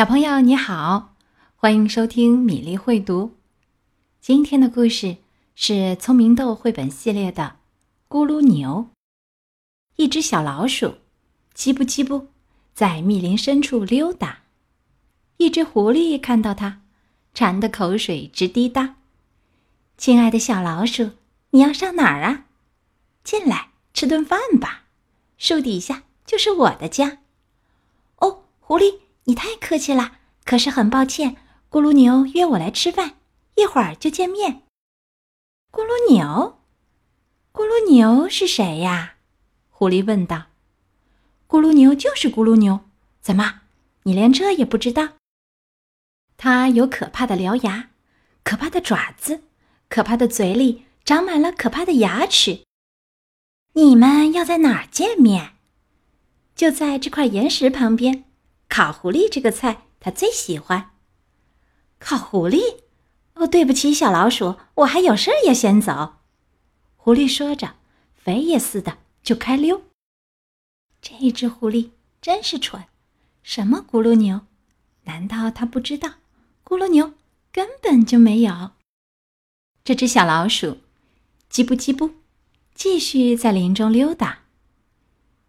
小朋友你好，欢迎收听米粒会读。今天的故事是聪明豆绘本系列的《咕噜牛》。一只小老鼠，叽不叽不，在密林深处溜达。一只狐狸看到它，馋得口水直滴答。亲爱的小老鼠，你要上哪儿啊？进来吃顿饭吧，树底下就是我的家。哦，狐狸。你太客气了，可是很抱歉，咕噜牛约我来吃饭，一会儿就见面。咕噜牛，咕噜牛是谁呀？狐狸问道。咕噜牛就是咕噜牛，怎么，你连这也不知道？它有可怕的獠牙，可怕的爪子，可怕的嘴里长满了可怕的牙齿。你们要在哪儿见面？就在这块岩石旁边。烤狐狸这个菜，他最喜欢。烤狐狸？哦，对不起，小老鼠，我还有事儿要先走。狐狸说着，飞也似的就开溜。这只狐狸真是蠢，什么咕噜牛？难道他不知道咕噜牛根本就没有？这只小老鼠，叽不叽不，继续在林中溜达。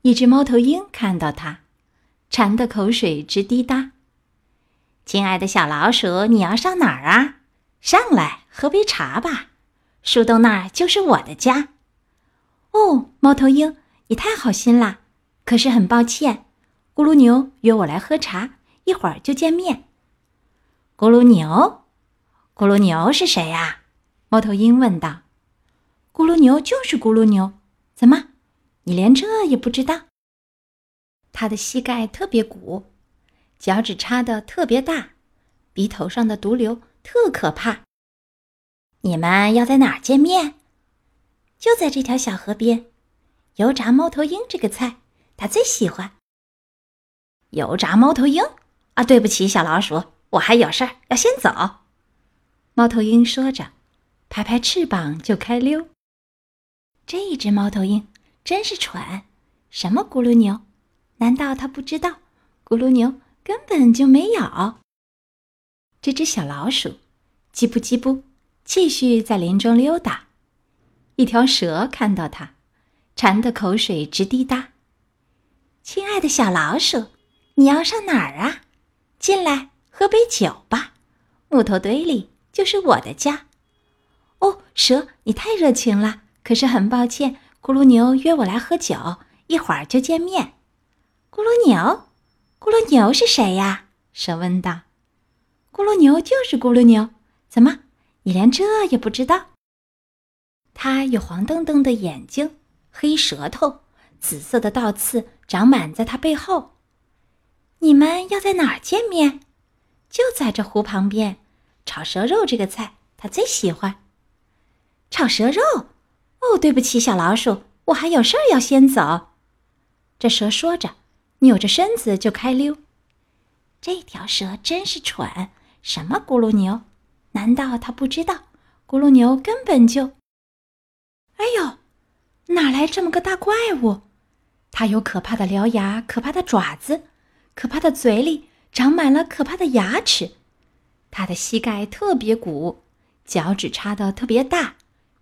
一只猫头鹰看到它。馋得口水直滴答。亲爱的小老鼠，你要上哪儿啊？上来喝杯茶吧，树洞那儿就是我的家。哦，猫头鹰，你太好心了。可是很抱歉，咕噜牛约我来喝茶，一会儿就见面。咕噜牛，咕噜牛是谁呀？猫头鹰问道。咕噜牛就是咕噜牛，怎么，你连这也不知道？他的膝盖特别鼓，脚趾插的特别大，鼻头上的毒瘤特可怕。你们要在哪儿见面？就在这条小河边。油炸猫头鹰这个菜，他最喜欢。油炸猫头鹰啊！对不起，小老鼠，我还有事儿要先走。猫头鹰说着，拍拍翅膀就开溜。这一只猫头鹰真是蠢，什么咕噜牛？难道他不知道，咕噜牛根本就没有？这只小老鼠，叽不叽不，继续在林中溜达。一条蛇看到它，馋得口水直滴答。亲爱的小老鼠，你要上哪儿啊？进来喝杯酒吧，木头堆里就是我的家。哦，蛇，你太热情了。可是很抱歉，咕噜牛约我来喝酒，一会儿就见面。咕噜牛，咕噜牛是谁呀？蛇问道。咕噜牛就是咕噜牛，怎么，你连这也不知道？它有黄澄澄的眼睛，黑舌头，紫色的倒刺长满在它背后。你们要在哪儿见面？就在这湖旁边。炒蛇肉这个菜，它最喜欢。炒蛇肉？哦，对不起，小老鼠，我还有事儿要先走。这蛇说着。扭着身子就开溜，这条蛇真是蠢！什么咕噜牛？难道它不知道咕噜牛根本就……哎呦，哪来这么个大怪物？它有可怕的獠牙，可怕的爪子，可怕的嘴里长满了可怕的牙齿。它的膝盖特别鼓，脚趾插的特别大，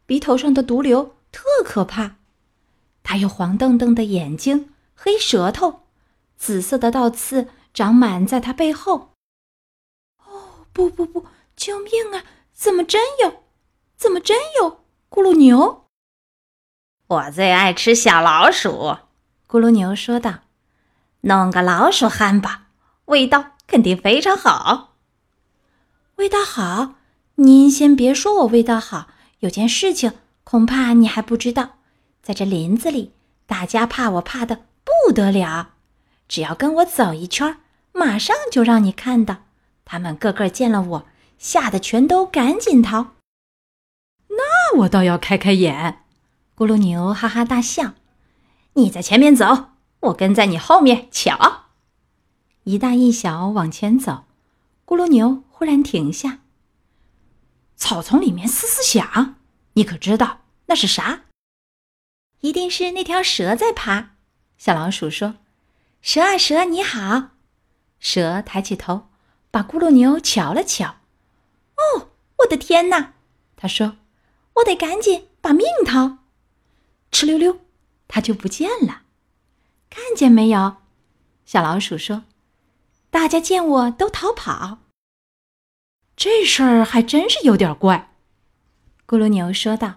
鼻头上的毒瘤特可怕。它有黄澄澄的眼睛，黑舌头。紫色的倒刺长满在它背后。哦，不不不！救命啊！怎么真有？怎么真有咕噜牛？我最爱吃小老鼠，咕噜牛说道：“弄个老鼠汉堡，味道肯定非常好。”味道好？您先别说我味道好，有件事情恐怕你还不知道，在这林子里，大家怕我怕的不得了。只要跟我走一圈，马上就让你看到，他们个个见了我，吓得全都赶紧逃。那我倒要开开眼。咕噜牛哈哈大笑：“你在前面走，我跟在你后面瞧。”一大一小往前走，咕噜牛忽然停下。草丛里面嘶嘶响，你可知道那是啥？一定是那条蛇在爬。小老鼠说。蛇啊蛇，你好！蛇抬起头，把咕噜牛瞧了瞧。哦，我的天哪！他说：“我得赶紧把命逃。”哧溜溜，它就不见了。看见没有？小老鼠说：“大家见我都逃跑。”这事儿还真是有点怪。咕噜牛说道：“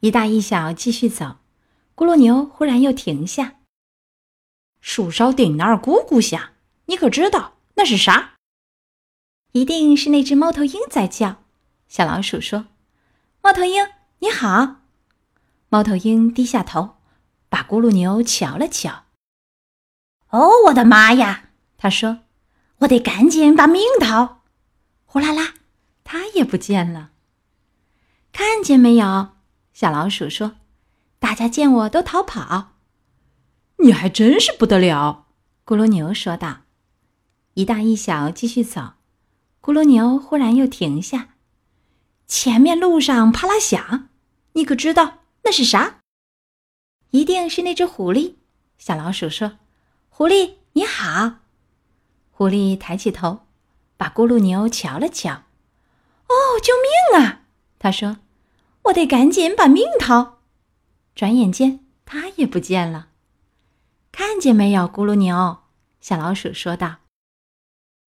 一大一小继续走。”咕噜牛忽然又停下。树梢顶那儿咕咕响，你可知道那是啥？一定是那只猫头鹰在叫。小老鼠说：“猫头鹰，你好。”猫头鹰低下头，把咕噜牛瞧了瞧。“哦，我的妈呀！”他说，“我得赶紧把命逃。”呼啦啦，它也不见了。看见没有？小老鼠说：“大家见我都逃跑。”你还真是不得了，咕噜牛说道。一大一小继续走。咕噜牛忽然又停下。前面路上啪啦响，你可知道那是啥？一定是那只狐狸。小老鼠说：“狐狸你好。”狐狸抬起头，把咕噜牛瞧了瞧。“哦，救命啊！”他说：“我得赶紧把命逃。”转眼间，它也不见了。看见没有，咕噜牛？小老鼠说道。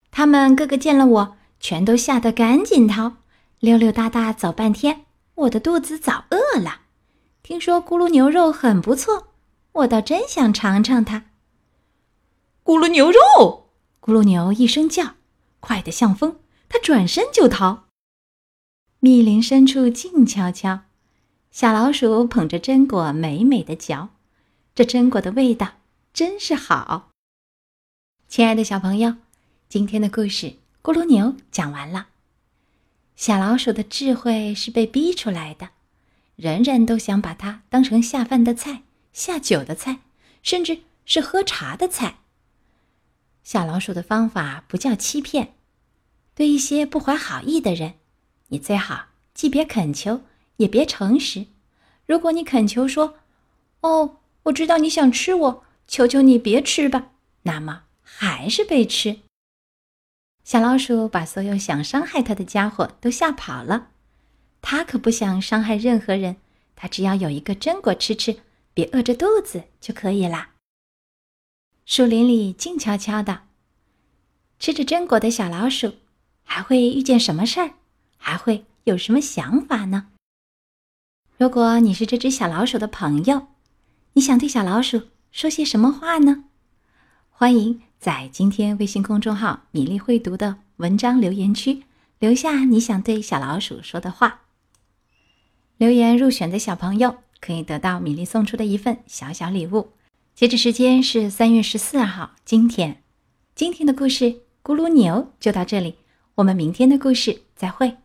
他们个个见了我，全都吓得赶紧逃，溜溜达达走半天。我的肚子早饿了。听说咕噜牛肉很不错，我倒真想尝尝它。咕噜牛肉！咕噜牛一声叫，快得像风，它转身就逃。密林深处静悄悄，小老鼠捧着榛果美美的嚼，这榛果的味道。真是好，亲爱的小朋友，今天的故事《咕噜牛》讲完了。小老鼠的智慧是被逼出来的，人人都想把它当成下饭的菜、下酒的菜，甚至是喝茶的菜。小老鼠的方法不叫欺骗，对一些不怀好意的人，你最好既别恳求，也别诚实。如果你恳求说：“哦，我知道你想吃我。”求求你别吃吧，那么还是被吃。小老鼠把所有想伤害它的家伙都吓跑了，它可不想伤害任何人，它只要有一个榛果吃吃，别饿着肚子就可以啦。树林里静悄悄的，吃着榛果的小老鼠还会遇见什么事儿？还会有什么想法呢？如果你是这只小老鼠的朋友，你想对小老鼠？说些什么话呢？欢迎在今天微信公众号“米粒会读”的文章留言区留下你想对小老鼠说的话。留言入选的小朋友可以得到米粒送出的一份小小礼物。截止时间是三月十四号，今天。今天的故事《咕噜牛》就到这里，我们明天的故事再会。